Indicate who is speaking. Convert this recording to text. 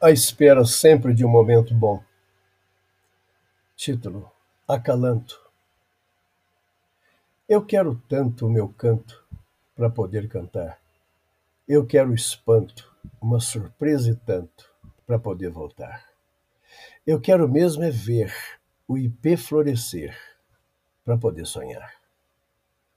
Speaker 1: A espera sempre de um momento bom. Título: Acalanto. Eu quero tanto o meu canto para poder cantar. Eu quero espanto, uma surpresa e tanto para poder voltar. Eu quero mesmo é ver o IP florescer para poder sonhar.